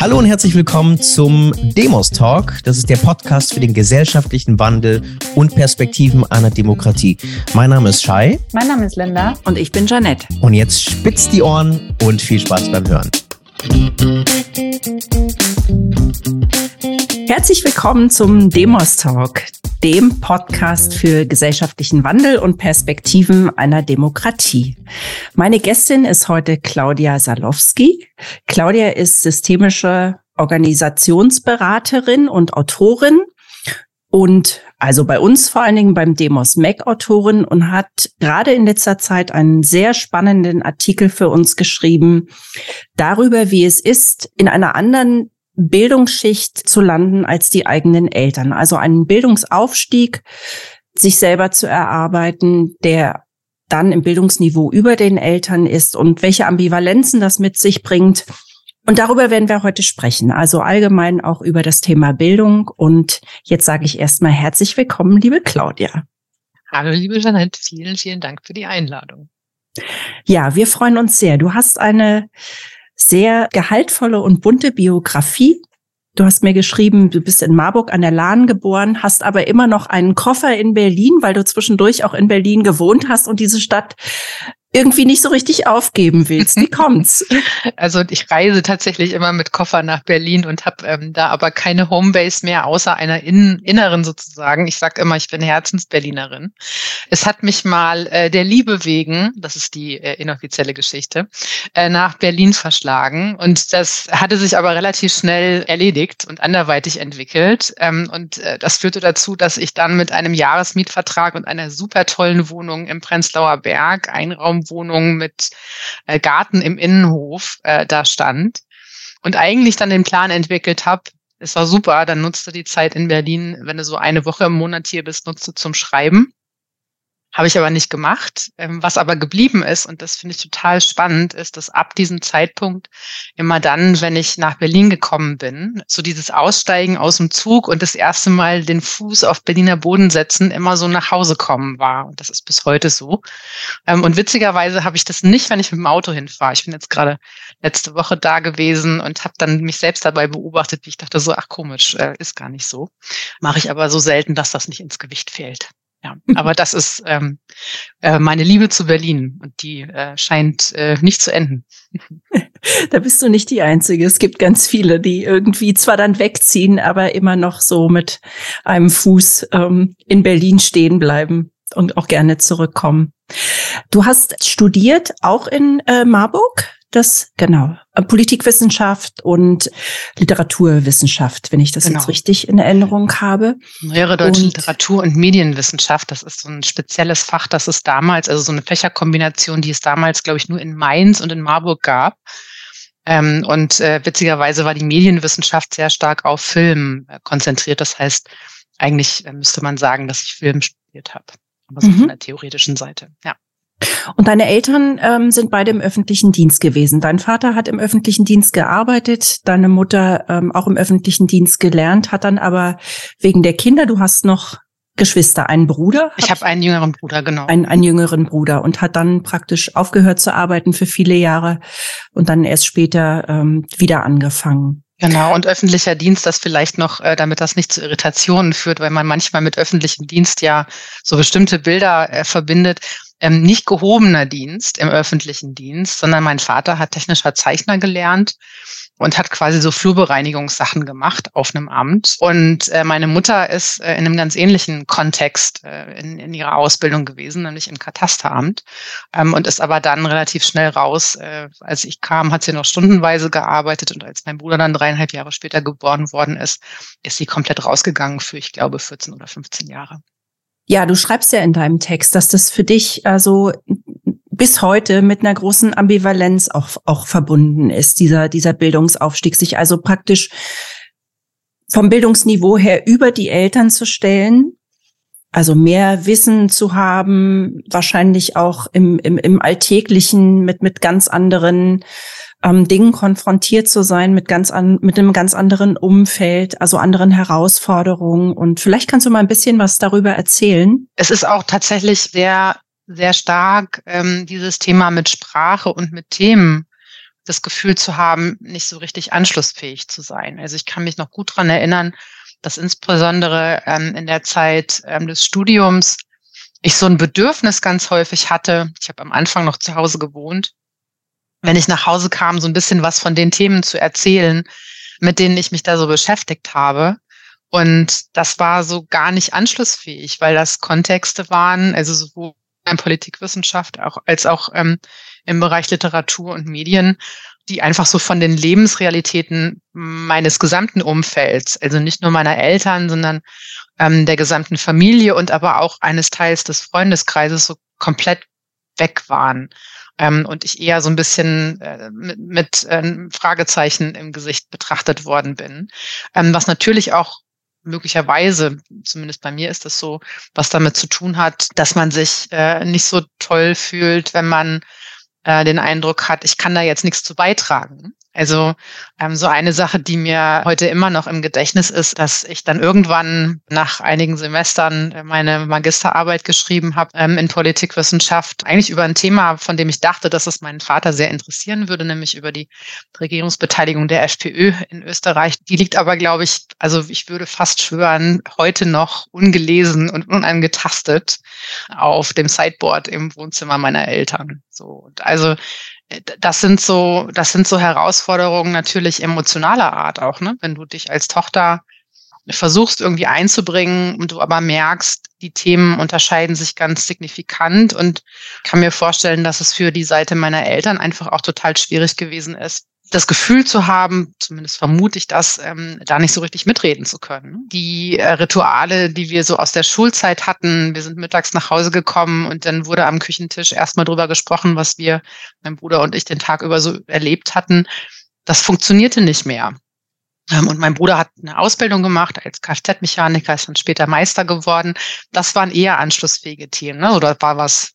Hallo und herzlich willkommen zum Demos Talk. Das ist der Podcast für den gesellschaftlichen Wandel und Perspektiven einer Demokratie. Mein Name ist Shai. Mein Name ist Linda. Und ich bin Janette. Und jetzt spitzt die Ohren und viel Spaß beim Hören. Herzlich willkommen zum Demos Talk, dem Podcast für gesellschaftlichen Wandel und Perspektiven einer Demokratie. Meine Gästin ist heute Claudia Salowski. Claudia ist systemische Organisationsberaterin und Autorin und also bei uns vor allen Dingen beim Demos Mac Autorin und hat gerade in letzter Zeit einen sehr spannenden Artikel für uns geschrieben darüber, wie es ist, in einer anderen Bildungsschicht zu landen als die eigenen Eltern. Also einen Bildungsaufstieg, sich selber zu erarbeiten, der dann im Bildungsniveau über den Eltern ist und welche Ambivalenzen das mit sich bringt. Und darüber werden wir heute sprechen, also allgemein auch über das Thema Bildung. Und jetzt sage ich erstmal herzlich willkommen, liebe Claudia. Hallo, liebe Janette, vielen, vielen Dank für die Einladung. Ja, wir freuen uns sehr. Du hast eine sehr gehaltvolle und bunte Biografie. Du hast mir geschrieben, du bist in Marburg an der Lahn geboren, hast aber immer noch einen Koffer in Berlin, weil du zwischendurch auch in Berlin gewohnt hast und diese Stadt irgendwie nicht so richtig aufgeben willst. Wie kommt's? Also ich reise tatsächlich immer mit Koffer nach Berlin und habe ähm, da aber keine Homebase mehr, außer einer in, inneren sozusagen. Ich sage immer, ich bin Herzensberlinerin. Es hat mich mal äh, der Liebe wegen, das ist die äh, inoffizielle Geschichte, äh, nach Berlin verschlagen. Und das hatte sich aber relativ schnell erledigt und anderweitig entwickelt. Ähm, und äh, das führte dazu, dass ich dann mit einem Jahresmietvertrag und einer super tollen Wohnung im Prenzlauer Berg, Einraum Wohnung mit äh, Garten im Innenhof äh, da stand und eigentlich dann den Plan entwickelt habe, es war super, dann nutzt die Zeit in Berlin, wenn du so eine Woche im Monat hier bist, nutzt zum Schreiben. Habe ich aber nicht gemacht. Ähm, was aber geblieben ist, und das finde ich total spannend, ist, dass ab diesem Zeitpunkt immer dann, wenn ich nach Berlin gekommen bin, so dieses Aussteigen aus dem Zug und das erste Mal den Fuß auf Berliner Boden setzen, immer so nach Hause kommen war. Und das ist bis heute so. Ähm, und witzigerweise habe ich das nicht, wenn ich mit dem Auto hinfahre. Ich bin jetzt gerade letzte Woche da gewesen und habe dann mich selbst dabei beobachtet, wie ich dachte so, ach komisch, äh, ist gar nicht so. Mache ich aber so selten, dass das nicht ins Gewicht fehlt. Ja, aber das ist ähm, äh, meine Liebe zu Berlin und die äh, scheint äh, nicht zu enden. Da bist du nicht die Einzige. Es gibt ganz viele, die irgendwie zwar dann wegziehen, aber immer noch so mit einem Fuß ähm, in Berlin stehen bleiben und auch gerne zurückkommen. Du hast studiert auch in äh, Marburg? Das, genau, Politikwissenschaft und Literaturwissenschaft, wenn ich das genau. jetzt richtig in Erinnerung habe. Neuere deutsche und, Literatur- und Medienwissenschaft, das ist so ein spezielles Fach, das es damals, also so eine Fächerkombination, die es damals, glaube ich, nur in Mainz und in Marburg gab. Ähm, und äh, witzigerweise war die Medienwissenschaft sehr stark auf Film äh, konzentriert. Das heißt, eigentlich äh, müsste man sagen, dass ich Film studiert habe. Aber so mhm. von der theoretischen Seite, ja. Und deine Eltern ähm, sind beide im öffentlichen Dienst gewesen. Dein Vater hat im öffentlichen Dienst gearbeitet, deine Mutter ähm, auch im öffentlichen Dienst gelernt, hat dann aber wegen der Kinder, du hast noch Geschwister, einen Bruder? Ich habe einen jüngeren Bruder, genau. Einen, einen jüngeren Bruder und hat dann praktisch aufgehört zu arbeiten für viele Jahre und dann erst später ähm, wieder angefangen. Genau, und öffentlicher Dienst, das vielleicht noch, äh, damit das nicht zu Irritationen führt, weil man manchmal mit öffentlichem Dienst ja so bestimmte Bilder äh, verbindet ähm, nicht gehobener Dienst im öffentlichen Dienst, sondern mein Vater hat technischer Zeichner gelernt und hat quasi so Flurbereinigungssachen gemacht auf einem Amt. Und äh, meine Mutter ist äh, in einem ganz ähnlichen Kontext äh, in, in ihrer Ausbildung gewesen, nämlich im Katasteramt ähm, und ist aber dann relativ schnell raus. Äh, als ich kam, hat sie noch stundenweise gearbeitet und als mein Bruder dann dreieinhalb Jahre später geboren worden ist, ist sie komplett rausgegangen für, ich glaube, 14 oder 15 Jahre. Ja, du schreibst ja in deinem Text, dass das für dich also bis heute mit einer großen Ambivalenz auch, auch verbunden ist, dieser, dieser Bildungsaufstieg, sich also praktisch vom Bildungsniveau her über die Eltern zu stellen, also mehr Wissen zu haben, wahrscheinlich auch im, im, im Alltäglichen mit, mit ganz anderen ähm, Dingen konfrontiert zu sein mit ganz an, mit einem ganz anderen Umfeld, also anderen Herausforderungen. Und vielleicht kannst du mal ein bisschen was darüber erzählen. Es ist auch tatsächlich sehr, sehr stark ähm, dieses Thema mit Sprache und mit Themen das Gefühl zu haben, nicht so richtig anschlussfähig zu sein. Also ich kann mich noch gut dran erinnern, dass insbesondere ähm, in der Zeit ähm, des Studiums ich so ein Bedürfnis ganz häufig hatte. Ich habe am Anfang noch zu Hause gewohnt. Wenn ich nach Hause kam, so ein bisschen was von den Themen zu erzählen, mit denen ich mich da so beschäftigt habe. Und das war so gar nicht anschlussfähig, weil das Kontexte waren, also sowohl in Politikwissenschaft auch, als auch ähm, im Bereich Literatur und Medien, die einfach so von den Lebensrealitäten meines gesamten Umfelds, also nicht nur meiner Eltern, sondern ähm, der gesamten Familie und aber auch eines Teils des Freundeskreises so komplett weg waren. Ähm, und ich eher so ein bisschen äh, mit, mit äh, Fragezeichen im Gesicht betrachtet worden bin. Ähm, was natürlich auch möglicherweise, zumindest bei mir ist das so, was damit zu tun hat, dass man sich äh, nicht so toll fühlt, wenn man äh, den Eindruck hat, ich kann da jetzt nichts zu beitragen. Also ähm, so eine Sache, die mir heute immer noch im Gedächtnis ist, dass ich dann irgendwann nach einigen Semestern äh, meine Magisterarbeit geschrieben habe ähm, in Politikwissenschaft, eigentlich über ein Thema, von dem ich dachte, dass es meinen Vater sehr interessieren würde, nämlich über die Regierungsbeteiligung der FPÖ in Österreich. Die liegt aber, glaube ich, also ich würde fast schwören, heute noch ungelesen und unangetastet auf dem Sideboard im Wohnzimmer meiner Eltern. So, also das sind so, das sind so Herausforderungen natürlich emotionaler Art auch, ne? Wenn du dich als Tochter versuchst irgendwie einzubringen und du aber merkst, die Themen unterscheiden sich ganz signifikant und kann mir vorstellen, dass es für die Seite meiner Eltern einfach auch total schwierig gewesen ist, das Gefühl zu haben, zumindest vermute ich das, ähm, da nicht so richtig mitreden zu können. Die äh, Rituale, die wir so aus der Schulzeit hatten, wir sind mittags nach Hause gekommen und dann wurde am Küchentisch erstmal drüber gesprochen, was wir, mein Bruder und ich, den Tag über so erlebt hatten. Das funktionierte nicht mehr. Ähm, und mein Bruder hat eine Ausbildung gemacht als Kfz-Mechaniker, ist dann später Meister geworden. Das waren eher anschlussfähige Themen. Ne? Oder war was was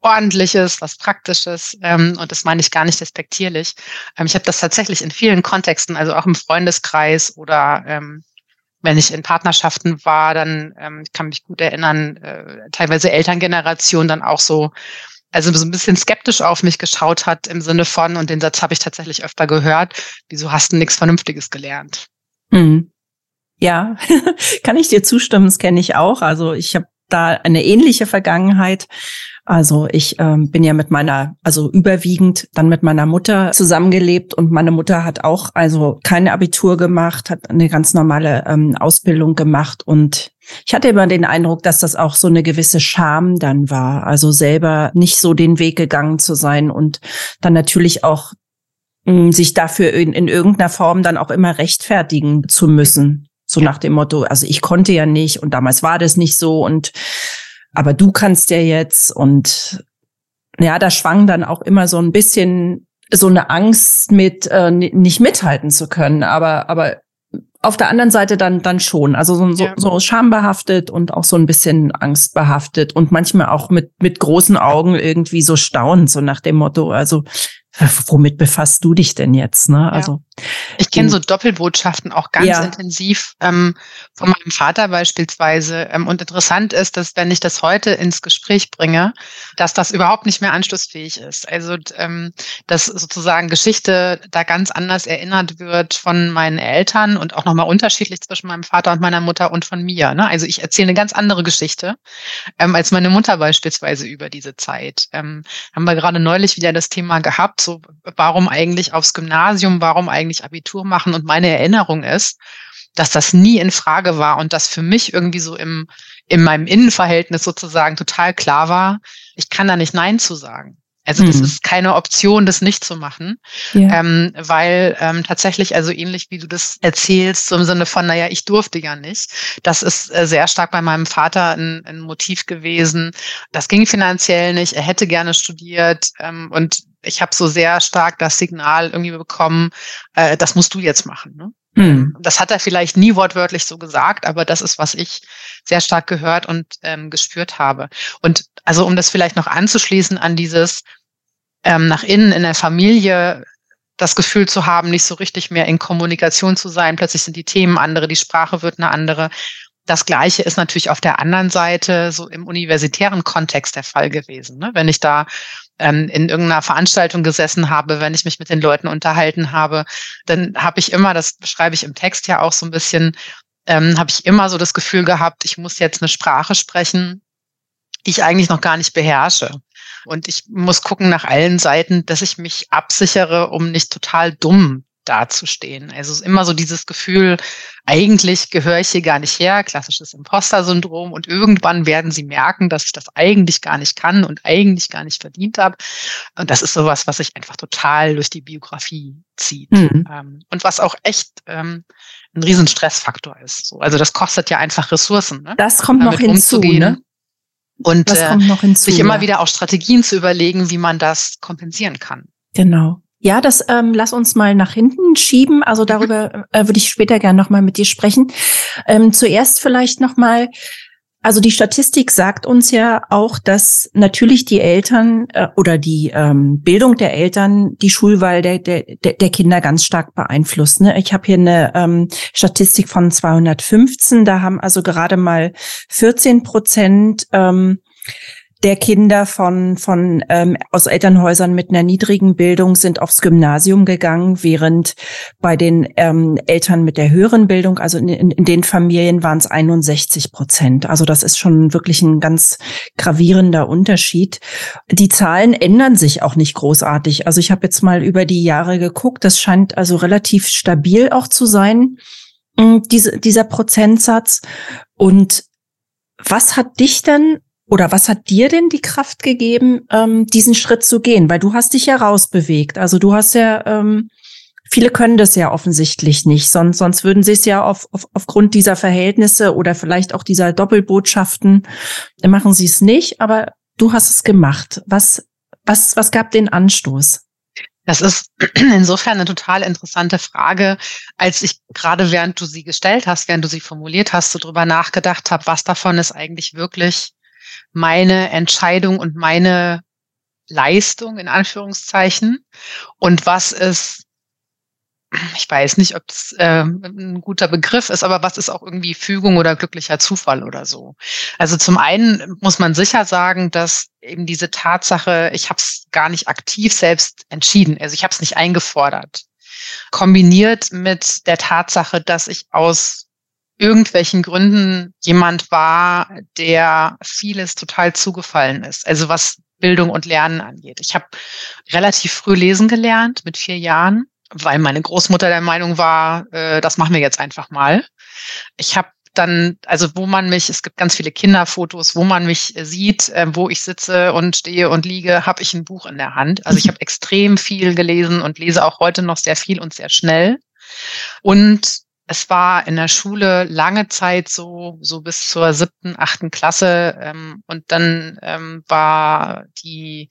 Ordentliches, was Praktisches. Ähm, und das meine ich gar nicht respektierlich. Ähm, ich habe das tatsächlich in vielen Kontexten, also auch im Freundeskreis oder ähm, wenn ich in Partnerschaften war, dann ähm, ich kann mich gut erinnern, äh, teilweise Elterngeneration dann auch so, also so ein bisschen skeptisch auf mich geschaut hat im Sinne von, und den Satz habe ich tatsächlich öfter gehört, wieso hast du nichts Vernünftiges gelernt? Mhm. Ja, kann ich dir zustimmen, das kenne ich auch. Also ich habe da eine ähnliche Vergangenheit. Also ich ähm, bin ja mit meiner, also überwiegend dann mit meiner Mutter zusammengelebt und meine Mutter hat auch also kein Abitur gemacht, hat eine ganz normale ähm, Ausbildung gemacht und ich hatte immer den Eindruck, dass das auch so eine gewisse Scham dann war, also selber nicht so den Weg gegangen zu sein und dann natürlich auch mh, hm, sich dafür in, in irgendeiner Form dann auch immer rechtfertigen zu müssen. So nach dem Motto, also ich konnte ja nicht und damals war das nicht so und aber du kannst ja jetzt und ja, da schwang dann auch immer so ein bisschen so eine Angst mit äh, nicht mithalten zu können, aber aber auf der anderen Seite dann dann schon, also so, so, so schambehaftet und auch so ein bisschen angstbehaftet und manchmal auch mit mit großen Augen irgendwie so staunend, so nach dem Motto, also womit befasst du dich denn jetzt? Ne? Ja. Also ich kenne so Doppelbotschaften auch ganz ja. intensiv ähm, von meinem Vater beispielsweise. Ähm, und interessant ist, dass wenn ich das heute ins Gespräch bringe, dass das überhaupt nicht mehr anschlussfähig ist. Also ähm, dass sozusagen Geschichte da ganz anders erinnert wird von meinen Eltern und auch nochmal unterschiedlich zwischen meinem Vater und meiner Mutter und von mir. Ne? Also ich erzähle eine ganz andere Geschichte ähm, als meine Mutter beispielsweise über diese Zeit. Ähm, haben wir gerade neulich wieder das Thema gehabt so, warum eigentlich aufs Gymnasium, warum eigentlich Abitur machen? Und meine Erinnerung ist, dass das nie in Frage war und das für mich irgendwie so im, in meinem Innenverhältnis sozusagen total klar war, ich kann da nicht Nein zu sagen. Also das mhm. ist keine Option, das nicht zu machen, ja. ähm, weil ähm, tatsächlich, also ähnlich wie du das erzählst, so im Sinne von, naja, ich durfte ja nicht. Das ist äh, sehr stark bei meinem Vater ein, ein Motiv gewesen. Das ging finanziell nicht. Er hätte gerne studiert ähm, und ich habe so sehr stark das Signal irgendwie bekommen, äh, das musst du jetzt machen. Ne? Hm. Das hat er vielleicht nie wortwörtlich so gesagt, aber das ist, was ich sehr stark gehört und ähm, gespürt habe. Und also um das vielleicht noch anzuschließen an dieses ähm, nach innen in der Familie das Gefühl zu haben, nicht so richtig mehr in Kommunikation zu sein. Plötzlich sind die Themen andere, die Sprache wird eine andere. Das Gleiche ist natürlich auf der anderen Seite so im universitären Kontext der Fall gewesen. Ne? Wenn ich da ähm, in irgendeiner Veranstaltung gesessen habe, wenn ich mich mit den Leuten unterhalten habe, dann habe ich immer, das beschreibe ich im Text ja auch so ein bisschen, ähm, habe ich immer so das Gefühl gehabt, ich muss jetzt eine Sprache sprechen, die ich eigentlich noch gar nicht beherrsche. Und ich muss gucken nach allen Seiten, dass ich mich absichere, um nicht total dumm dazustehen. Also es ist immer so dieses Gefühl, eigentlich gehöre ich hier gar nicht her, klassisches Imposter-Syndrom und irgendwann werden sie merken, dass ich das eigentlich gar nicht kann und eigentlich gar nicht verdient habe. Und das ist sowas, was sich einfach total durch die Biografie zieht. Mhm. Ähm, und was auch echt ähm, ein riesen Stressfaktor ist. also das kostet ja einfach Ressourcen. Ne? Das kommt noch hinzu, ne? Und äh, hinzu, sich immer ja. wieder auch Strategien zu überlegen, wie man das kompensieren kann. Genau. Ja, das ähm, lass uns mal nach hinten schieben. Also darüber äh, würde ich später gerne noch mal mit dir sprechen. Ähm, zuerst vielleicht noch mal. Also die Statistik sagt uns ja auch, dass natürlich die Eltern äh, oder die ähm, Bildung der Eltern die Schulwahl der, der, der Kinder ganz stark beeinflusst. Ne? Ich habe hier eine ähm, Statistik von 215. Da haben also gerade mal 14 Prozent ähm, der Kinder von, von ähm, aus Elternhäusern mit einer niedrigen Bildung sind aufs Gymnasium gegangen, während bei den ähm, Eltern mit der höheren Bildung, also in, in, den Familien waren es 61 Prozent. Also das ist schon wirklich ein ganz gravierender Unterschied. Die Zahlen ändern sich auch nicht großartig. Also ich habe jetzt mal über die Jahre geguckt. Das scheint also relativ stabil auch zu sein, mm, diese, dieser Prozentsatz. Und was hat dich dann oder was hat dir denn die Kraft gegeben, ähm, diesen Schritt zu gehen? Weil du hast dich ja rausbewegt. Also du hast ja, ähm, viele können das ja offensichtlich nicht, sonst, sonst würden sie es ja auf, auf, aufgrund dieser Verhältnisse oder vielleicht auch dieser Doppelbotschaften, machen sie es nicht, aber du hast es gemacht. Was, was, was gab den Anstoß? Das ist insofern eine total interessante Frage, als ich gerade während du sie gestellt hast, während du sie formuliert hast, so drüber nachgedacht habe, was davon ist eigentlich wirklich meine Entscheidung und meine Leistung in Anführungszeichen und was ist, ich weiß nicht, ob es äh, ein guter Begriff ist, aber was ist auch irgendwie Fügung oder glücklicher Zufall oder so. Also zum einen muss man sicher sagen, dass eben diese Tatsache, ich habe es gar nicht aktiv selbst entschieden, also ich habe es nicht eingefordert, kombiniert mit der Tatsache, dass ich aus irgendwelchen Gründen jemand war, der vieles total zugefallen ist. Also was Bildung und Lernen angeht. Ich habe relativ früh lesen gelernt, mit vier Jahren, weil meine Großmutter der Meinung war, äh, das machen wir jetzt einfach mal. Ich habe dann, also wo man mich, es gibt ganz viele Kinderfotos, wo man mich sieht, äh, wo ich sitze und stehe und liege, habe ich ein Buch in der Hand. Also ich habe extrem viel gelesen und lese auch heute noch sehr viel und sehr schnell. Und es war in der Schule lange Zeit so, so bis zur siebten, achten Klasse. Ähm, und dann ähm, war die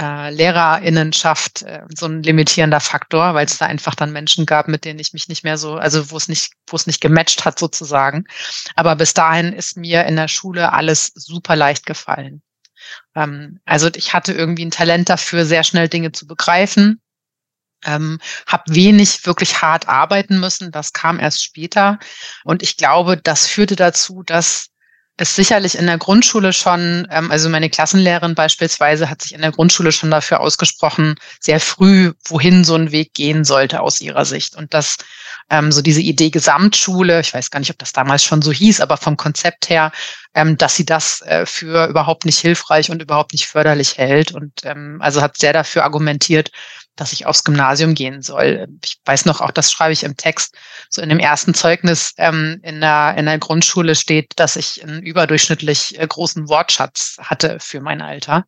äh, Lehrerinnenschaft äh, so ein limitierender Faktor, weil es da einfach dann Menschen gab, mit denen ich mich nicht mehr so, also wo es nicht, wo es nicht gematcht hat sozusagen. Aber bis dahin ist mir in der Schule alles super leicht gefallen. Ähm, also ich hatte irgendwie ein Talent dafür, sehr schnell Dinge zu begreifen ähm, habe wenig wirklich hart arbeiten müssen. Das kam erst später. Und ich glaube, das führte dazu, dass es sicherlich in der Grundschule schon, ähm, also meine Klassenlehrerin beispielsweise hat sich in der Grundschule schon dafür ausgesprochen, sehr früh, wohin so ein Weg gehen sollte aus ihrer Sicht. Und dass ähm, so diese Idee Gesamtschule, ich weiß gar nicht, ob das damals schon so hieß, aber vom Konzept her, ähm, dass sie das äh, für überhaupt nicht hilfreich und überhaupt nicht förderlich hält. Und ähm, also hat sehr dafür argumentiert, dass ich aufs Gymnasium gehen soll. Ich weiß noch, auch das schreibe ich im Text, so in dem ersten Zeugnis ähm, in, der, in der Grundschule steht, dass ich einen überdurchschnittlich äh, großen Wortschatz hatte für mein Alter,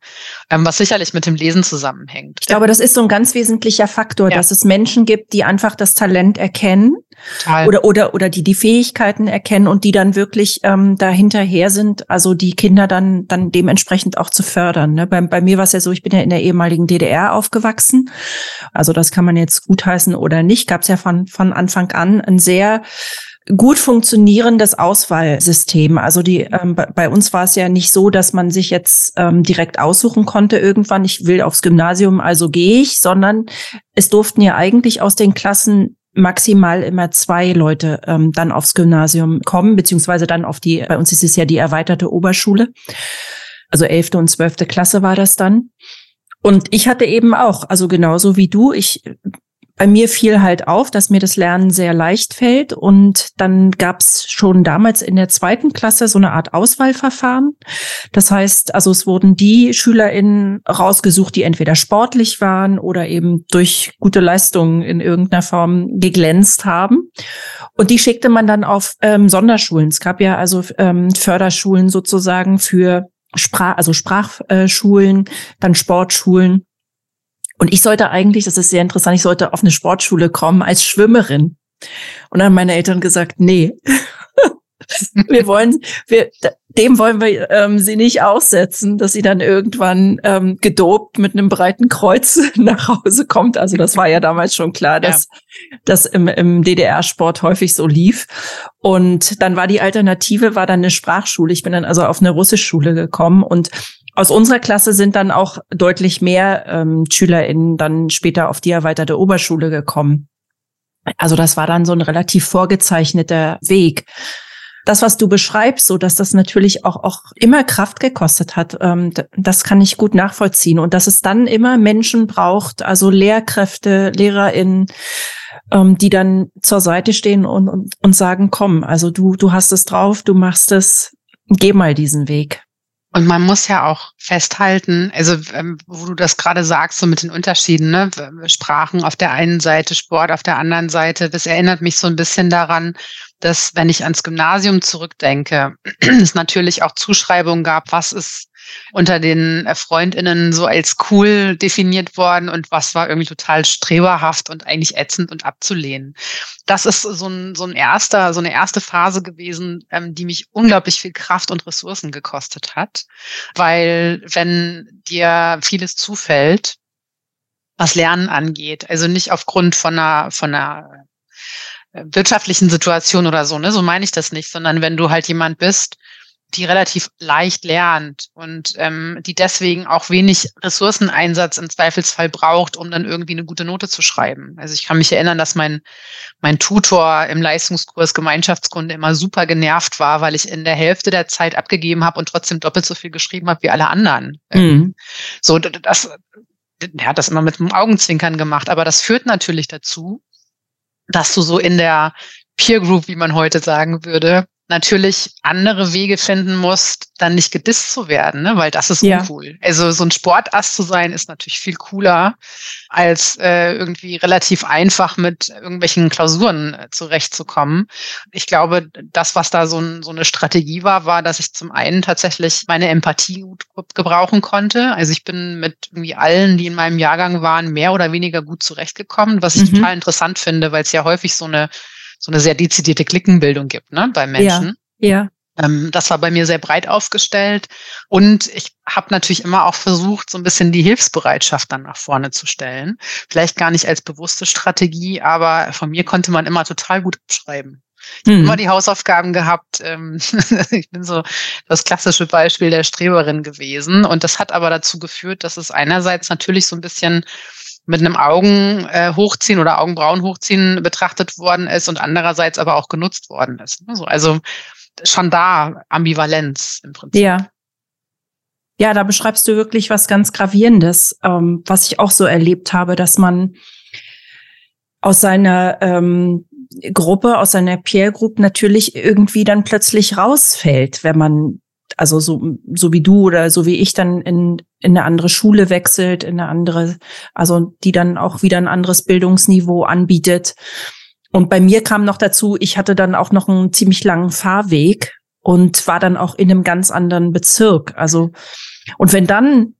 ähm, was sicherlich mit dem Lesen zusammenhängt. Ich glaube, das ist so ein ganz wesentlicher Faktor, ja. dass es Menschen gibt, die einfach das Talent erkennen Total. oder oder oder die die Fähigkeiten erkennen und die dann wirklich ähm, dahinterher sind, also die Kinder dann dann dementsprechend auch zu fördern. Ne? Bei, bei mir war es ja so, ich bin ja in der ehemaligen DDR aufgewachsen also das kann man jetzt gutheißen oder nicht. Gab es ja von, von Anfang an ein sehr gut funktionierendes Auswahlsystem. Also die ähm, bei uns war es ja nicht so, dass man sich jetzt ähm, direkt aussuchen konnte irgendwann, ich will aufs Gymnasium, also gehe ich, sondern es durften ja eigentlich aus den Klassen maximal immer zwei Leute ähm, dann aufs Gymnasium kommen, beziehungsweise dann auf die, bei uns ist es ja die erweiterte Oberschule. Also elfte und zwölfte Klasse war das dann. Und ich hatte eben auch, also genauso wie du, ich bei mir fiel halt auf, dass mir das Lernen sehr leicht fällt. Und dann gab es schon damals in der zweiten Klasse so eine Art Auswahlverfahren. Das heißt, also es wurden die SchülerInnen rausgesucht, die entweder sportlich waren oder eben durch gute Leistungen in irgendeiner Form geglänzt haben. Und die schickte man dann auf ähm, Sonderschulen. Es gab ja also ähm, Förderschulen sozusagen für Sprach, also Sprachschulen, dann Sportschulen. Und ich sollte eigentlich, das ist sehr interessant, ich sollte auf eine Sportschule kommen als Schwimmerin. Und dann haben meine Eltern gesagt, nee, wir wollen, wir, dem wollen wir ähm, sie nicht aussetzen, dass sie dann irgendwann ähm, gedopt mit einem breiten Kreuz nach Hause kommt. Also das war ja damals schon klar, dass ja. das im, im DDR-Sport häufig so lief. Und dann war die Alternative, war dann eine Sprachschule. Ich bin dann also auf eine Russischschule gekommen und aus unserer Klasse sind dann auch deutlich mehr ähm, SchülerInnen dann später auf die erweiterte Oberschule gekommen. Also das war dann so ein relativ vorgezeichneter Weg. Das, was du beschreibst, so dass das natürlich auch, auch immer Kraft gekostet hat, ähm, das kann ich gut nachvollziehen. Und dass es dann immer Menschen braucht, also Lehrkräfte, LehrerInnen, ähm, die dann zur Seite stehen und, und, und sagen, komm, also du, du hast es drauf, du machst es, geh mal diesen Weg. Und man muss ja auch festhalten, also ähm, wo du das gerade sagst, so mit den Unterschieden, ne? Sprachen auf der einen Seite, Sport auf der anderen Seite, das erinnert mich so ein bisschen daran, dass wenn ich ans Gymnasium zurückdenke, es natürlich auch Zuschreibungen gab, was ist unter den Freundinnen so als cool definiert worden und was war irgendwie total streberhaft und eigentlich ätzend und abzulehnen. Das ist so ein, so ein erster, so eine erste Phase gewesen, ähm, die mich unglaublich viel Kraft und Ressourcen gekostet hat, weil wenn dir vieles zufällt, was Lernen angeht, also nicht aufgrund von einer, von einer äh, wirtschaftlichen Situation oder so, ne, so meine ich das nicht, sondern wenn du halt jemand bist, die relativ leicht lernt und ähm, die deswegen auch wenig Ressourceneinsatz im Zweifelsfall braucht, um dann irgendwie eine gute Note zu schreiben. Also ich kann mich erinnern, dass mein, mein Tutor im Leistungskurs Gemeinschaftskunde immer super genervt war, weil ich in der Hälfte der Zeit abgegeben habe und trotzdem doppelt so viel geschrieben habe wie alle anderen. Ähm, mhm. So, das, der hat das immer mit einem Augenzwinkern gemacht, aber das führt natürlich dazu, dass du so in der Peer Group, wie man heute sagen würde, natürlich andere Wege finden musst, dann nicht gedisst zu werden, ne? weil das ist ja. uncool. Also so ein Sportass zu sein, ist natürlich viel cooler, als äh, irgendwie relativ einfach mit irgendwelchen Klausuren äh, zurechtzukommen. Ich glaube, das, was da so, ein, so eine Strategie war, war, dass ich zum einen tatsächlich meine Empathie gut gebrauchen konnte. Also ich bin mit irgendwie allen, die in meinem Jahrgang waren, mehr oder weniger gut zurechtgekommen, was ich mhm. total interessant finde, weil es ja häufig so eine so eine sehr dezidierte Klickenbildung gibt, ne, bei Menschen. Ja. ja. Ähm, das war bei mir sehr breit aufgestellt. Und ich habe natürlich immer auch versucht, so ein bisschen die Hilfsbereitschaft dann nach vorne zu stellen. Vielleicht gar nicht als bewusste Strategie, aber von mir konnte man immer total gut abschreiben. Ich habe immer die Hausaufgaben gehabt. Ähm, ich bin so das klassische Beispiel der Streberin gewesen. Und das hat aber dazu geführt, dass es einerseits natürlich so ein bisschen mit einem Augen äh, hochziehen oder Augenbrauen hochziehen betrachtet worden ist und andererseits aber auch genutzt worden ist. Also, also schon da Ambivalenz im Prinzip. Ja. Ja, da beschreibst du wirklich was ganz Gravierendes, ähm, was ich auch so erlebt habe, dass man aus seiner ähm, Gruppe, aus seiner Peer Group natürlich irgendwie dann plötzlich rausfällt, wenn man also so, so wie du oder so wie ich dann in, in eine andere Schule wechselt, in eine andere, also die dann auch wieder ein anderes Bildungsniveau anbietet. Und bei mir kam noch dazu, ich hatte dann auch noch einen ziemlich langen Fahrweg und war dann auch in einem ganz anderen Bezirk. Also, und wenn dann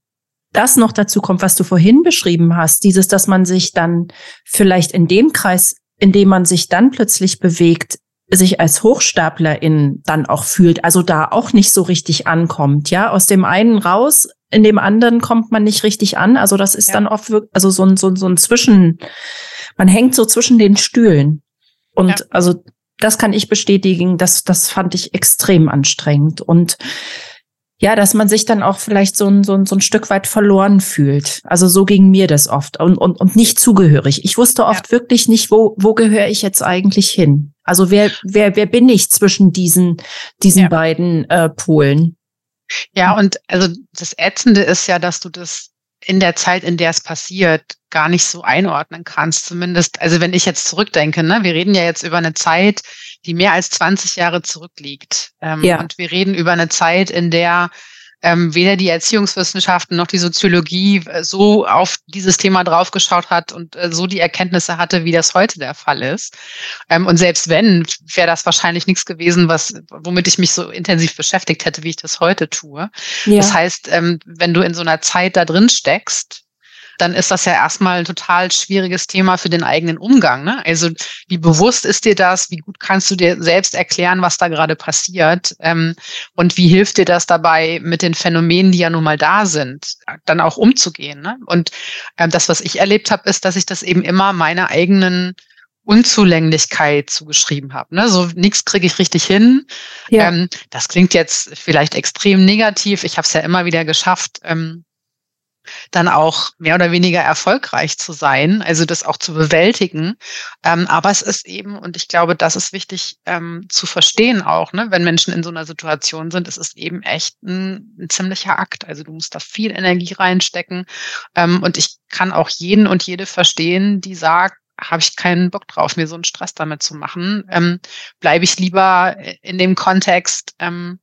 das noch dazu kommt, was du vorhin beschrieben hast, dieses, dass man sich dann vielleicht in dem Kreis, in dem man sich dann plötzlich bewegt, sich als Hochstaplerin dann auch fühlt, also da auch nicht so richtig ankommt, ja, aus dem einen raus, in dem anderen kommt man nicht richtig an, also das ist ja. dann oft wirklich, also so ein, so, ein so ein Zwischen, man hängt so zwischen den Stühlen und ja. also das kann ich bestätigen, das, das fand ich extrem anstrengend und Ja, dass man sich dann auch vielleicht so ein, so ein, so ein Stück weit verloren fühlt. Also so ging mir das oft und, und, und nicht zugehörig. Ich wusste oft ja. wirklich nicht, wo, wo gehöre ich jetzt eigentlich hin? Also wer, wer, wer bin ich zwischen diesen, diesen ja. beiden äh, Polen? Ja, und also das Ätzende ist ja, dass du das in der Zeit, in der es passiert, gar nicht so einordnen kannst. Zumindest, also wenn ich jetzt zurückdenke, ne, wir reden ja jetzt über eine Zeit, die mehr als 20 Jahre zurückliegt. Ähm, ja. Und wir reden über eine Zeit, in der ähm, weder die Erziehungswissenschaften noch die Soziologie äh, so auf dieses Thema draufgeschaut hat und äh, so die Erkenntnisse hatte, wie das heute der Fall ist. Ähm, und selbst wenn, wäre das wahrscheinlich nichts gewesen, was, womit ich mich so intensiv beschäftigt hätte, wie ich das heute tue. Ja. Das heißt, ähm, wenn du in so einer Zeit da drin steckst, dann ist das ja erstmal ein total schwieriges Thema für den eigenen Umgang. Ne? Also wie bewusst ist dir das? Wie gut kannst du dir selbst erklären, was da gerade passiert? Ähm, und wie hilft dir das dabei, mit den Phänomenen, die ja nun mal da sind, dann auch umzugehen? Ne? Und ähm, das, was ich erlebt habe, ist, dass ich das eben immer meiner eigenen Unzulänglichkeit zugeschrieben habe. Ne? So nichts kriege ich richtig hin. Ja. Ähm, das klingt jetzt vielleicht extrem negativ. Ich habe es ja immer wieder geschafft, ähm, dann auch mehr oder weniger erfolgreich zu sein, also das auch zu bewältigen. Ähm, aber es ist eben, und ich glaube, das ist wichtig ähm, zu verstehen auch, ne, wenn Menschen in so einer Situation sind, es ist eben echt ein, ein ziemlicher Akt. Also du musst da viel Energie reinstecken. Ähm, und ich kann auch jeden und jede verstehen, die sagt, habe ich keinen Bock drauf, mir so einen Stress damit zu machen. Ähm, Bleibe ich lieber in dem Kontext, ähm,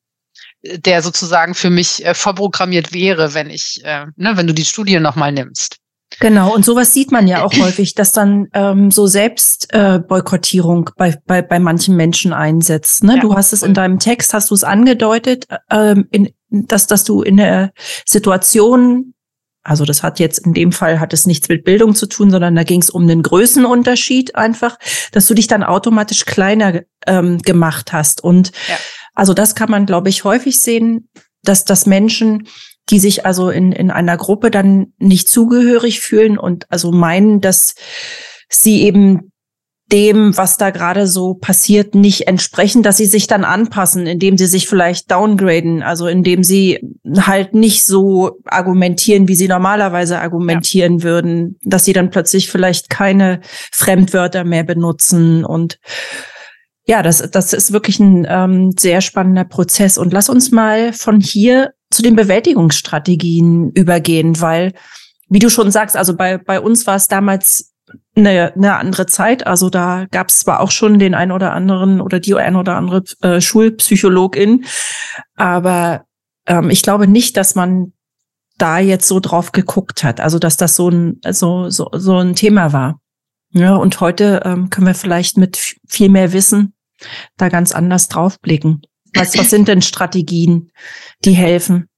der sozusagen für mich äh, vorprogrammiert wäre, wenn ich, äh, ne, wenn du die Studie nochmal nimmst. Genau, und sowas sieht man ja auch häufig, dass dann ähm, so Selbstboykottierung äh, bei, bei, bei manchen Menschen einsetzt. Ne? Ja, du hast es in deinem Text, hast du es angedeutet, äh, in, dass, dass du in der Situation, also das hat jetzt in dem Fall hat es nichts mit Bildung zu tun, sondern da ging es um einen Größenunterschied einfach, dass du dich dann automatisch kleiner ähm, gemacht hast. Und ja also das kann man, glaube ich, häufig sehen, dass, dass Menschen, die sich also in, in einer Gruppe dann nicht zugehörig fühlen und also meinen, dass sie eben dem, was da gerade so passiert, nicht entsprechen, dass sie sich dann anpassen, indem sie sich vielleicht downgraden, also indem sie halt nicht so argumentieren, wie sie normalerweise argumentieren ja. würden, dass sie dann plötzlich vielleicht keine Fremdwörter mehr benutzen und ja, das, das ist wirklich ein ähm, sehr spannender Prozess. Und lass uns mal von hier zu den Bewältigungsstrategien übergehen, weil, wie du schon sagst, also bei, bei uns war es damals eine, eine andere Zeit. Also da gab es zwar auch schon den ein oder anderen oder die ein oder andere äh, Schulpsychologin, aber ähm, ich glaube nicht, dass man da jetzt so drauf geguckt hat. Also dass das so ein so so, so ein Thema war. Ja, und heute ähm, können wir vielleicht mit viel mehr Wissen da ganz anders draufblicken. Was, was sind denn Strategien, die helfen?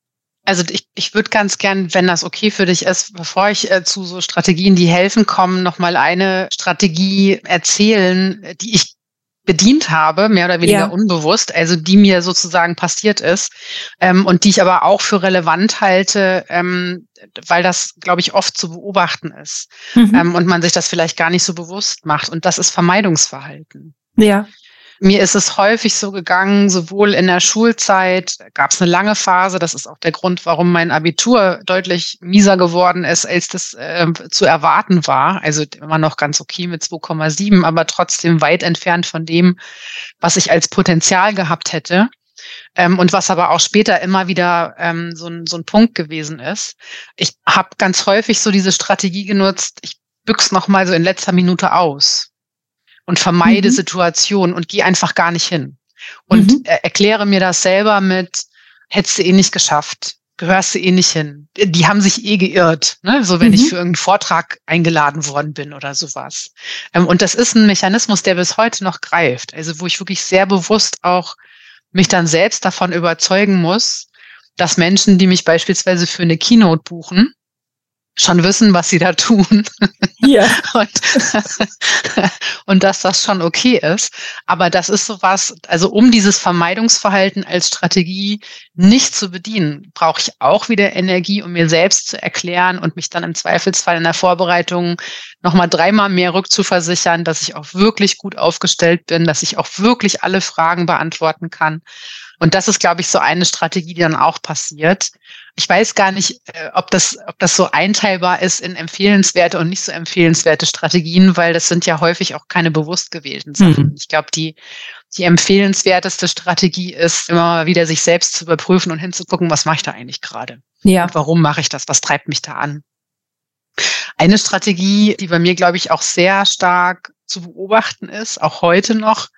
Also ich, ich würde ganz gern, wenn das okay für dich ist, bevor ich äh, zu so Strategien, die helfen, komme, nochmal eine Strategie erzählen, die ich bedient habe, mehr oder weniger ja. unbewusst, also die mir sozusagen passiert ist ähm, und die ich aber auch für relevant halte, ähm, weil das, glaube ich, oft zu beobachten ist mhm. ähm, und man sich das vielleicht gar nicht so bewusst macht. Und das ist Vermeidungsverhalten. Ja. Mir ist es häufig so gegangen, sowohl in der Schulzeit gab es eine lange Phase, das ist auch der Grund, warum mein Abitur deutlich mieser geworden ist, als das äh, zu erwarten war. Also immer noch ganz okay mit 2,7, aber trotzdem weit entfernt von dem, was ich als Potenzial gehabt hätte. Ähm, und was aber auch später immer wieder ähm, so, ein, so ein Punkt gewesen ist. Ich habe ganz häufig so diese Strategie genutzt, ich büchs noch mal so in letzter Minute aus und vermeide mhm. Situationen und gehe einfach gar nicht hin. Und mhm. erkläre mir das selber mit, hättest du eh nicht geschafft, gehörst du eh nicht hin. Die haben sich eh geirrt, ne? so wenn mhm. ich für irgendeinen Vortrag eingeladen worden bin oder sowas. Ähm, und das ist ein Mechanismus, der bis heute noch greift. Also wo ich wirklich sehr bewusst auch mich dann selbst davon überzeugen muss, dass Menschen, die mich beispielsweise für eine Keynote buchen, schon wissen, was sie da tun. Ja. und, und dass das schon okay ist. Aber das ist sowas, also um dieses Vermeidungsverhalten als Strategie nicht zu bedienen, brauche ich auch wieder Energie, um mir selbst zu erklären und mich dann im Zweifelsfall in der Vorbereitung nochmal dreimal mehr rückzuversichern, dass ich auch wirklich gut aufgestellt bin, dass ich auch wirklich alle Fragen beantworten kann. Und das ist, glaube ich, so eine Strategie, die dann auch passiert. Ich weiß gar nicht, äh, ob das, ob das so einteilbar ist in empfehlenswerte und nicht so empfehlenswerte Strategien, weil das sind ja häufig auch keine bewusst gewählten Sachen. Mhm. Ich glaube, die, die empfehlenswerteste Strategie ist, immer wieder sich selbst zu überprüfen und hinzugucken, was mache ich da eigentlich gerade? Ja. Und warum mache ich das? Was treibt mich da an? Eine Strategie, die bei mir, glaube ich, auch sehr stark zu beobachten ist, auch heute noch,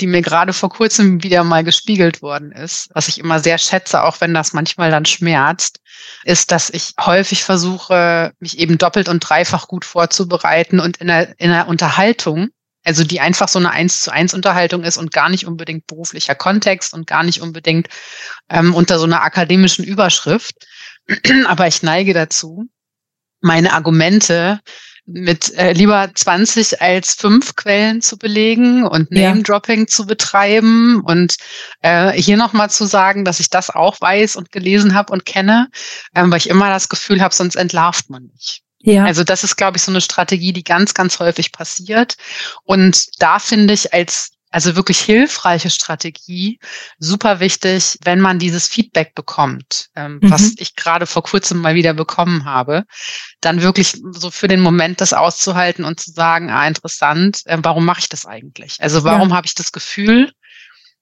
die mir gerade vor kurzem wieder mal gespiegelt worden ist, was ich immer sehr schätze, auch wenn das manchmal dann schmerzt, ist, dass ich häufig versuche, mich eben doppelt und dreifach gut vorzubereiten und in der, in der Unterhaltung, also die einfach so eine eins zu eins Unterhaltung ist und gar nicht unbedingt beruflicher Kontext und gar nicht unbedingt ähm, unter so einer akademischen Überschrift. Aber ich neige dazu, meine Argumente mit äh, lieber 20 als fünf Quellen zu belegen und Name-Dropping ja. zu betreiben und äh, hier nochmal zu sagen, dass ich das auch weiß und gelesen habe und kenne, ähm, weil ich immer das Gefühl habe, sonst entlarvt man nicht. Ja. Also das ist, glaube ich, so eine Strategie, die ganz, ganz häufig passiert. Und da finde ich als also wirklich hilfreiche Strategie, super wichtig, wenn man dieses Feedback bekommt, ähm, mhm. was ich gerade vor kurzem mal wieder bekommen habe, dann wirklich so für den Moment das auszuhalten und zu sagen, ah, interessant, äh, warum mache ich das eigentlich? Also warum ja. habe ich das Gefühl,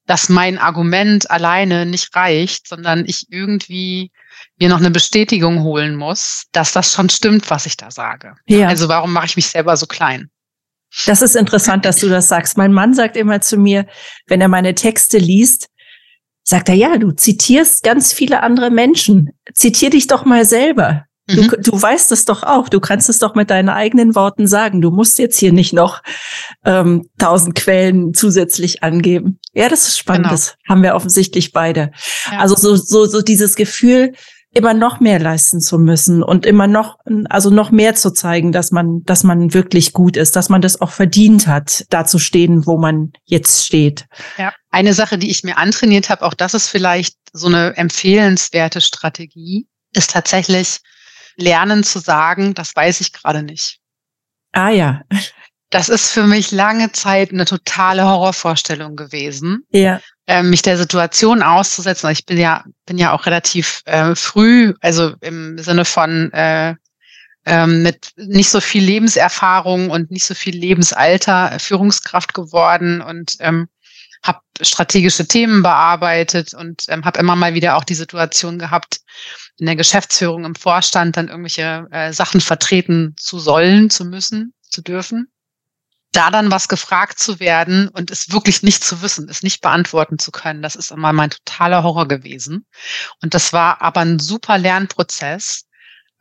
dass mein Argument alleine nicht reicht, sondern ich irgendwie mir noch eine Bestätigung holen muss, dass das schon stimmt, was ich da sage. Ja. Also warum mache ich mich selber so klein? Das ist interessant, dass du das sagst. Mein Mann sagt immer zu mir, wenn er meine Texte liest, sagt er, ja, du zitierst ganz viele andere Menschen. Zitier dich doch mal selber. Du, mhm. du weißt es doch auch. Du kannst es doch mit deinen eigenen Worten sagen. Du musst jetzt hier nicht noch ähm, tausend Quellen zusätzlich angeben. Ja, das ist spannend. Genau. Das haben wir offensichtlich beide. Ja. Also so, so, so dieses Gefühl, immer noch mehr leisten zu müssen und immer noch, also noch mehr zu zeigen, dass man, dass man wirklich gut ist, dass man das auch verdient hat, da zu stehen, wo man jetzt steht. Ja, eine Sache, die ich mir antrainiert habe, auch das ist vielleicht so eine empfehlenswerte Strategie, ist tatsächlich lernen zu sagen, das weiß ich gerade nicht. Ah ja. Das ist für mich lange Zeit eine totale Horrorvorstellung gewesen. Ja. Ähm, mich der Situation auszusetzen. Ich bin ja, bin ja auch relativ äh, früh, also im Sinne von äh, ähm, mit nicht so viel Lebenserfahrung und nicht so viel Lebensalter Führungskraft geworden und ähm, habe strategische Themen bearbeitet und ähm, habe immer mal wieder auch die Situation gehabt, in der Geschäftsführung im Vorstand dann irgendwelche äh, Sachen vertreten zu sollen, zu müssen, zu dürfen da dann was gefragt zu werden und es wirklich nicht zu wissen, es nicht beantworten zu können, das ist immer mein totaler Horror gewesen. Und das war aber ein super Lernprozess,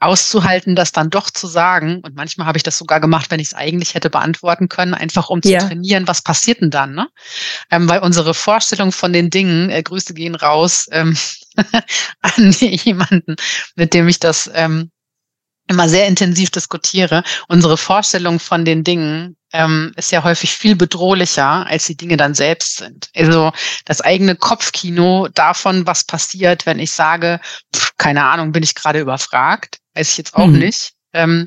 auszuhalten, das dann doch zu sagen. Und manchmal habe ich das sogar gemacht, wenn ich es eigentlich hätte beantworten können, einfach um zu ja. trainieren, was passiert denn dann? Ne? Ähm, weil unsere Vorstellung von den Dingen, äh, Grüße gehen raus ähm, an jemanden, mit dem ich das ähm, immer sehr intensiv diskutiere. Unsere Vorstellung von den Dingen ähm, ist ja häufig viel bedrohlicher, als die Dinge dann selbst sind. Also das eigene Kopfkino davon, was passiert, wenn ich sage, pff, keine Ahnung, bin ich gerade überfragt, weiß ich jetzt auch mhm. nicht. Ähm,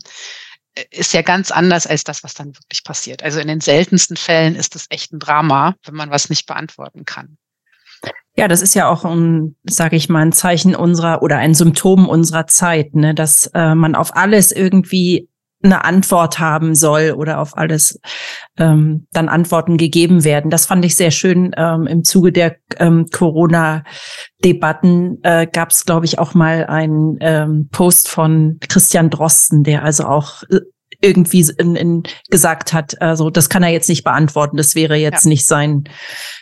ist ja ganz anders als das, was dann wirklich passiert. Also in den seltensten Fällen ist es echt ein Drama, wenn man was nicht beantworten kann. Ja, das ist ja auch ein, sage ich mal, ein Zeichen unserer oder ein Symptom unserer Zeit, ne, dass äh, man auf alles irgendwie eine Antwort haben soll oder auf alles ähm, dann Antworten gegeben werden. Das fand ich sehr schön. Ähm, Im Zuge der ähm, Corona-Debatten äh, gab es, glaube ich, auch mal einen ähm, Post von Christian Drosten, der also auch äh, irgendwie in, in gesagt hat, also das kann er jetzt nicht beantworten, das wäre jetzt ja. nicht sein,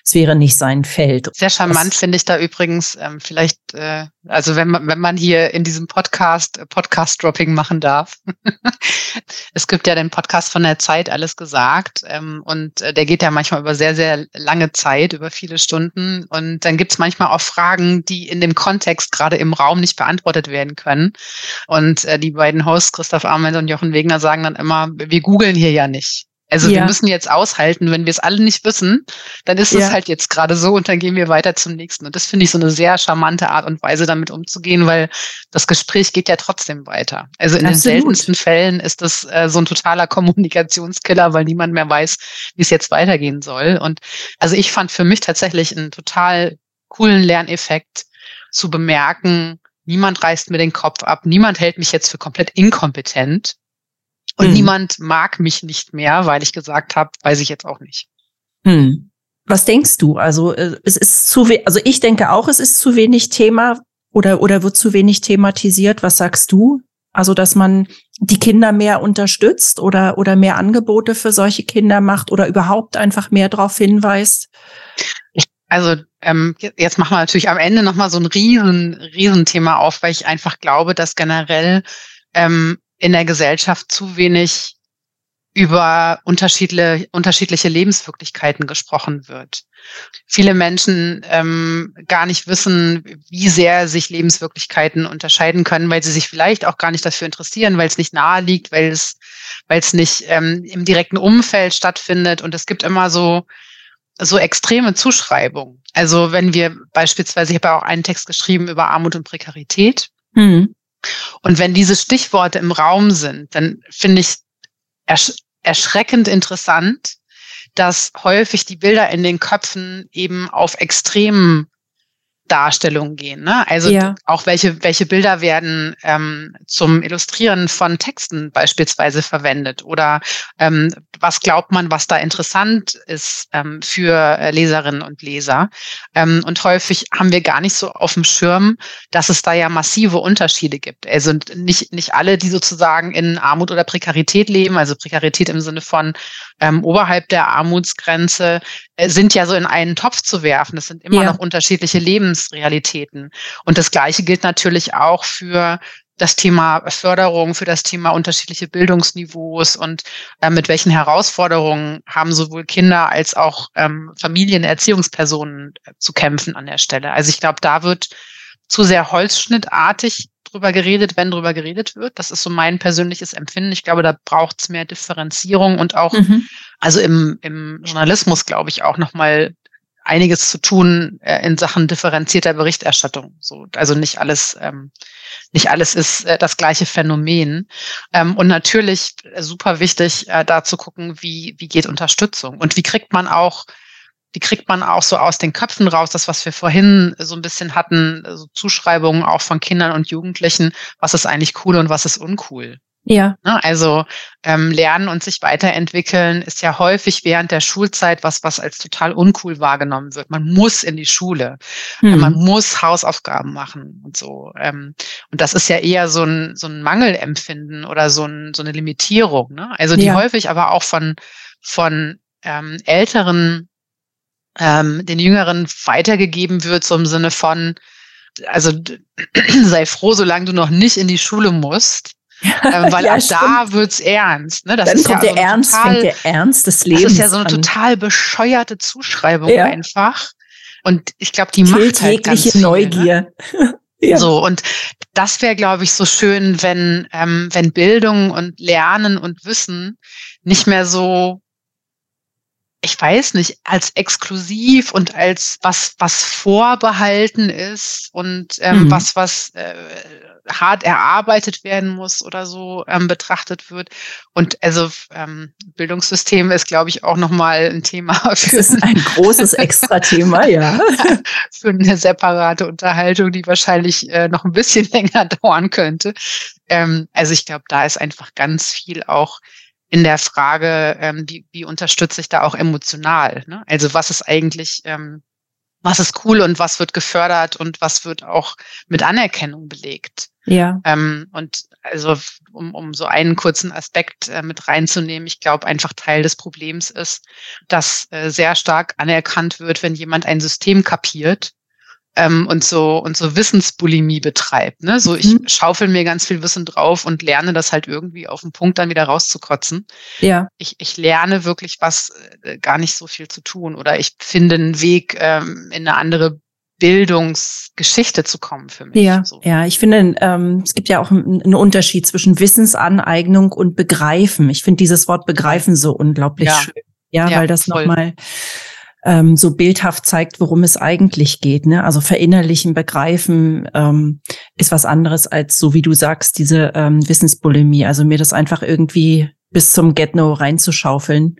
es wäre nicht sein Feld. Sehr charmant finde ich da übrigens, ähm, vielleicht, äh, also wenn man, wenn man hier in diesem Podcast äh, Podcast-Dropping machen darf. es gibt ja den Podcast von der Zeit, alles gesagt, ähm, und äh, der geht ja manchmal über sehr, sehr lange Zeit, über viele Stunden. Und dann gibt es manchmal auch Fragen, die in dem Kontext gerade im Raum nicht beantwortet werden können. Und äh, die beiden Hosts, Christoph Arment und Jochen Wegner, sagen dann immer, wir googeln hier ja nicht. Also ja. wir müssen jetzt aushalten, wenn wir es alle nicht wissen, dann ist es halt jetzt gerade so und dann gehen wir weiter zum nächsten. Und das finde ich so eine sehr charmante Art und Weise, damit umzugehen, weil das Gespräch geht ja trotzdem weiter. Also in Absolut. den seltensten Fällen ist das äh, so ein totaler Kommunikationskiller, weil niemand mehr weiß, wie es jetzt weitergehen soll. Und also ich fand für mich tatsächlich einen total coolen Lerneffekt zu bemerken, niemand reißt mir den Kopf ab, niemand hält mich jetzt für komplett inkompetent und hm. niemand mag mich nicht mehr, weil ich gesagt habe, weiß ich jetzt auch nicht. Hm. Was denkst du? Also äh, es ist zu we also ich denke auch, es ist zu wenig Thema oder oder wird zu wenig thematisiert. Was sagst du? Also dass man die Kinder mehr unterstützt oder oder mehr Angebote für solche Kinder macht oder überhaupt einfach mehr darauf hinweist? Also ähm, jetzt machen wir natürlich am Ende nochmal so ein riesen, riesen Thema auf, weil ich einfach glaube, dass generell ähm, in der Gesellschaft zu wenig über unterschiedliche, unterschiedliche Lebenswirklichkeiten gesprochen wird. Viele Menschen ähm, gar nicht wissen, wie sehr sich Lebenswirklichkeiten unterscheiden können, weil sie sich vielleicht auch gar nicht dafür interessieren, weil es nicht nahe liegt, weil es, weil es nicht ähm, im direkten Umfeld stattfindet. Und es gibt immer so, so extreme Zuschreibungen. Also wenn wir beispielsweise, ich habe ja auch einen Text geschrieben über Armut und Prekarität. Mhm. Und wenn diese Stichworte im Raum sind, dann finde ich ersch erschreckend interessant, dass häufig die Bilder in den Köpfen eben auf extremen Darstellungen gehen. Ne? Also ja. auch welche, welche Bilder werden ähm, zum Illustrieren von Texten beispielsweise verwendet oder ähm, was glaubt man, was da interessant ist ähm, für äh, Leserinnen und Leser. Ähm, und häufig haben wir gar nicht so auf dem Schirm, dass es da ja massive Unterschiede gibt. Also nicht, nicht alle, die sozusagen in Armut oder Prekarität leben, also Prekarität im Sinne von ähm, oberhalb der Armutsgrenze, äh, sind ja so in einen Topf zu werfen. Das sind immer ja. noch unterschiedliche Lebensrealitäten. Und das Gleiche gilt natürlich auch für das Thema Förderung, für das Thema unterschiedliche Bildungsniveaus und äh, mit welchen Herausforderungen haben sowohl Kinder als auch ähm, Familien, Erziehungspersonen äh, zu kämpfen an der Stelle. Also ich glaube, da wird zu sehr holzschnittartig drüber geredet, wenn drüber geredet wird. Das ist so mein persönliches Empfinden. Ich glaube, da braucht es mehr Differenzierung und auch, mhm. also im, im Journalismus, glaube ich, auch nochmal einiges zu tun äh, in Sachen differenzierter Berichterstattung. So, also nicht alles, ähm, nicht alles ist äh, das gleiche Phänomen. Ähm, und natürlich äh, super wichtig, äh, da zu gucken, wie, wie geht Unterstützung und wie kriegt man auch wie kriegt man auch so aus den Köpfen raus, das, was wir vorhin so ein bisschen hatten, so Zuschreibungen auch von Kindern und Jugendlichen, was ist eigentlich cool und was ist uncool? Ja. Ne, also ähm, Lernen und sich weiterentwickeln ist ja häufig während der Schulzeit was, was als total uncool wahrgenommen wird. Man muss in die Schule, hm. man muss Hausaufgaben machen und so. Ähm, und das ist ja eher so ein, so ein Mangelempfinden oder so, ein, so eine Limitierung. Ne? Also die ja. häufig aber auch von, von ähm, älteren, ähm, den Jüngeren weitergegeben wird, so im Sinne von, also sei froh, solange du noch nicht in die Schule musst äh, weil ja, da wird's ernst. Ne? Das Dann kommt ja der also Ernst, total, der Ernst des Lebens. Das ist ja so eine an. total bescheuerte Zuschreibung ja. einfach. Und ich glaube, die Killt macht halt ganz viel, ne? Neugier. Ne? ja. So und das wäre, glaube ich, so schön, wenn ähm, wenn Bildung und Lernen und Wissen nicht mehr so ich weiß nicht, als exklusiv und als was, was vorbehalten ist und ähm, mhm. was, was äh, hart erarbeitet werden muss oder so ähm, betrachtet wird. Und also ähm, Bildungssystem ist, glaube ich, auch nochmal ein Thema für das ist ein großes Extra-Thema, ja. für eine separate Unterhaltung, die wahrscheinlich äh, noch ein bisschen länger dauern könnte. Ähm, also ich glaube, da ist einfach ganz viel auch in der Frage, ähm, wie, wie unterstütze ich da auch emotional? Ne? Also was ist eigentlich, ähm, was ist cool und was wird gefördert und was wird auch mit Anerkennung belegt? Ja. Ähm, und also um, um so einen kurzen Aspekt äh, mit reinzunehmen, ich glaube einfach Teil des Problems ist, dass äh, sehr stark anerkannt wird, wenn jemand ein System kapiert ähm, und so und so Wissensbulimie betreibt. Ne? So ich mhm. schaufel mir ganz viel Wissen drauf und lerne das halt irgendwie auf den Punkt dann wieder rauszukotzen. Ja. Ich, ich lerne wirklich was äh, gar nicht so viel zu tun oder ich finde einen Weg ähm, in eine andere Bildungsgeschichte zu kommen für mich. Ja, so. ja, ich finde, ähm, es gibt ja auch einen Unterschied zwischen Wissensaneignung und Begreifen. Ich finde dieses Wort Begreifen so unglaublich ja. schön. Ja, ja weil das nochmal ähm, so bildhaft zeigt, worum es eigentlich geht. Ne? Also verinnerlichen, begreifen ähm, ist was anderes als, so wie du sagst, diese ähm, Wissensbulimie. Also mir das einfach irgendwie bis zum Get-No reinzuschaufeln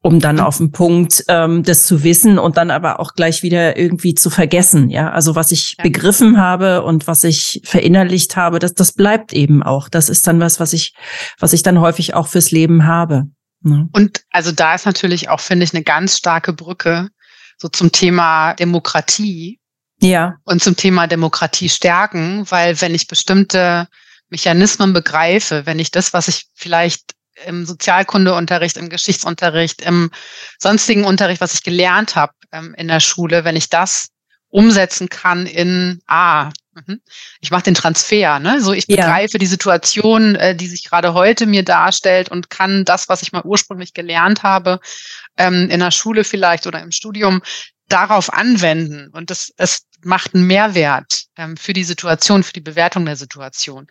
um dann auf den Punkt ähm, das zu wissen und dann aber auch gleich wieder irgendwie zu vergessen. Ja, also was ich ja. begriffen habe und was ich verinnerlicht habe, das, das bleibt eben auch. Das ist dann was, was ich, was ich dann häufig auch fürs Leben habe. Ne? Und also da ist natürlich auch, finde ich, eine ganz starke Brücke so zum Thema Demokratie. Ja. Und zum Thema Demokratie stärken, weil wenn ich bestimmte Mechanismen begreife, wenn ich das, was ich vielleicht im Sozialkundeunterricht, im Geschichtsunterricht, im sonstigen Unterricht, was ich gelernt habe ähm, in der Schule, wenn ich das umsetzen kann in ah, mhm, ich mache den Transfer, ne? So ich begreife ja. die Situation, äh, die sich gerade heute mir darstellt und kann das, was ich mal ursprünglich gelernt habe, ähm, in der Schule vielleicht oder im Studium, darauf anwenden. Und das, es macht einen Mehrwert ähm, für die Situation, für die Bewertung der Situation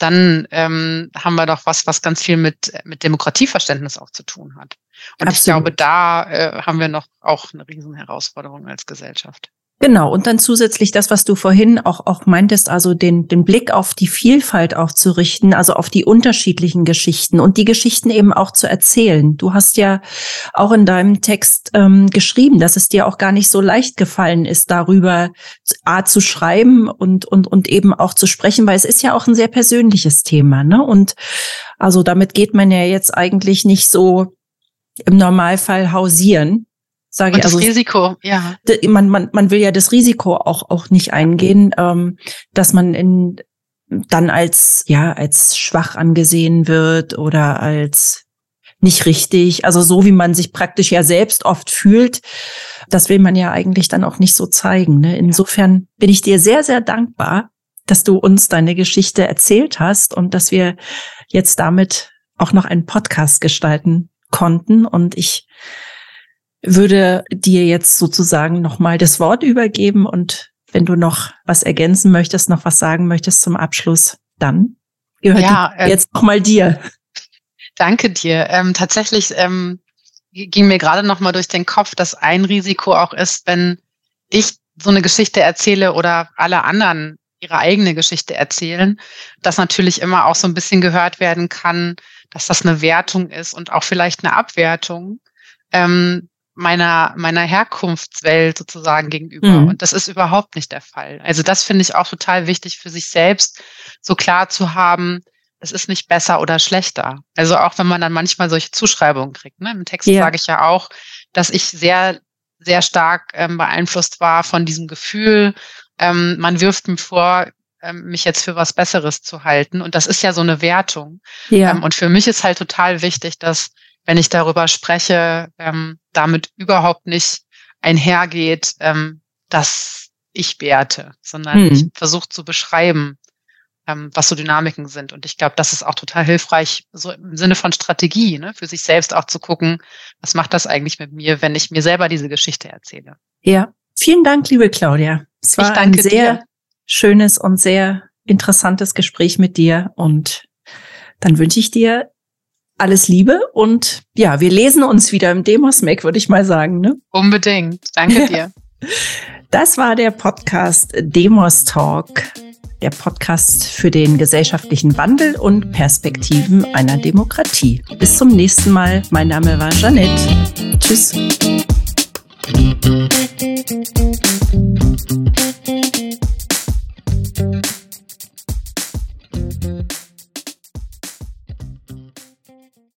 dann ähm, haben wir doch was, was ganz viel mit, mit Demokratieverständnis auch zu tun hat. Und Absolut. ich glaube, da äh, haben wir noch auch eine riesen Herausforderung als Gesellschaft. Genau, und dann zusätzlich das, was du vorhin auch, auch meintest, also den, den Blick auf die Vielfalt auch zu richten, also auf die unterschiedlichen Geschichten und die Geschichten eben auch zu erzählen. Du hast ja auch in deinem Text ähm, geschrieben, dass es dir auch gar nicht so leicht gefallen ist, darüber A zu schreiben und, und, und eben auch zu sprechen, weil es ist ja auch ein sehr persönliches Thema, ne? Und also damit geht man ja jetzt eigentlich nicht so im Normalfall hausieren, sage ich. Das also, Risiko, ja. Man, man, man will ja das Risiko auch, auch nicht eingehen, ähm, dass man in, dann als, ja, als schwach angesehen wird oder als nicht richtig. Also so wie man sich praktisch ja selbst oft fühlt, das will man ja eigentlich dann auch nicht so zeigen. Ne? Insofern bin ich dir sehr, sehr dankbar, dass du uns deine Geschichte erzählt hast und dass wir jetzt damit auch noch einen Podcast gestalten konnten. Und ich würde dir jetzt sozusagen nochmal das Wort übergeben und wenn du noch was ergänzen möchtest, noch was sagen möchtest zum Abschluss, dann gehört ja, äh, jetzt nochmal dir. Danke dir. Ähm, tatsächlich ähm, ging mir gerade nochmal durch den Kopf, dass ein Risiko auch ist, wenn ich so eine Geschichte erzähle oder alle anderen ihre eigene Geschichte erzählen, dass natürlich immer auch so ein bisschen gehört werden kann, dass das eine Wertung ist und auch vielleicht eine Abwertung. Ähm, meiner, meiner Herkunftswelt sozusagen gegenüber. Mhm. Und das ist überhaupt nicht der Fall. Also das finde ich auch total wichtig für sich selbst, so klar zu haben, es ist nicht besser oder schlechter. Also auch wenn man dann manchmal solche Zuschreibungen kriegt. Ne? Im Text ja. sage ich ja auch, dass ich sehr, sehr stark ähm, beeinflusst war von diesem Gefühl, ähm, man wirft mir vor, ähm, mich jetzt für was Besseres zu halten. Und das ist ja so eine Wertung. Ja. Ähm, und für mich ist halt total wichtig, dass wenn ich darüber spreche, ähm, damit überhaupt nicht einhergeht, ähm, dass ich werte, sondern hm. ich versuche zu beschreiben, ähm, was so Dynamiken sind. Und ich glaube, das ist auch total hilfreich, so im Sinne von Strategie, ne, für sich selbst auch zu gucken, was macht das eigentlich mit mir, wenn ich mir selber diese Geschichte erzähle. Ja, vielen Dank, liebe Claudia. Es war ein sehr dir. schönes und sehr interessantes Gespräch mit dir und dann wünsche ich dir alles Liebe und ja, wir lesen uns wieder im Demos Mac, würde ich mal sagen. Ne? Unbedingt. Danke dir. Das war der Podcast Demos Talk, der Podcast für den gesellschaftlichen Wandel und Perspektiven einer Demokratie. Bis zum nächsten Mal. Mein Name war Janette. Tschüss.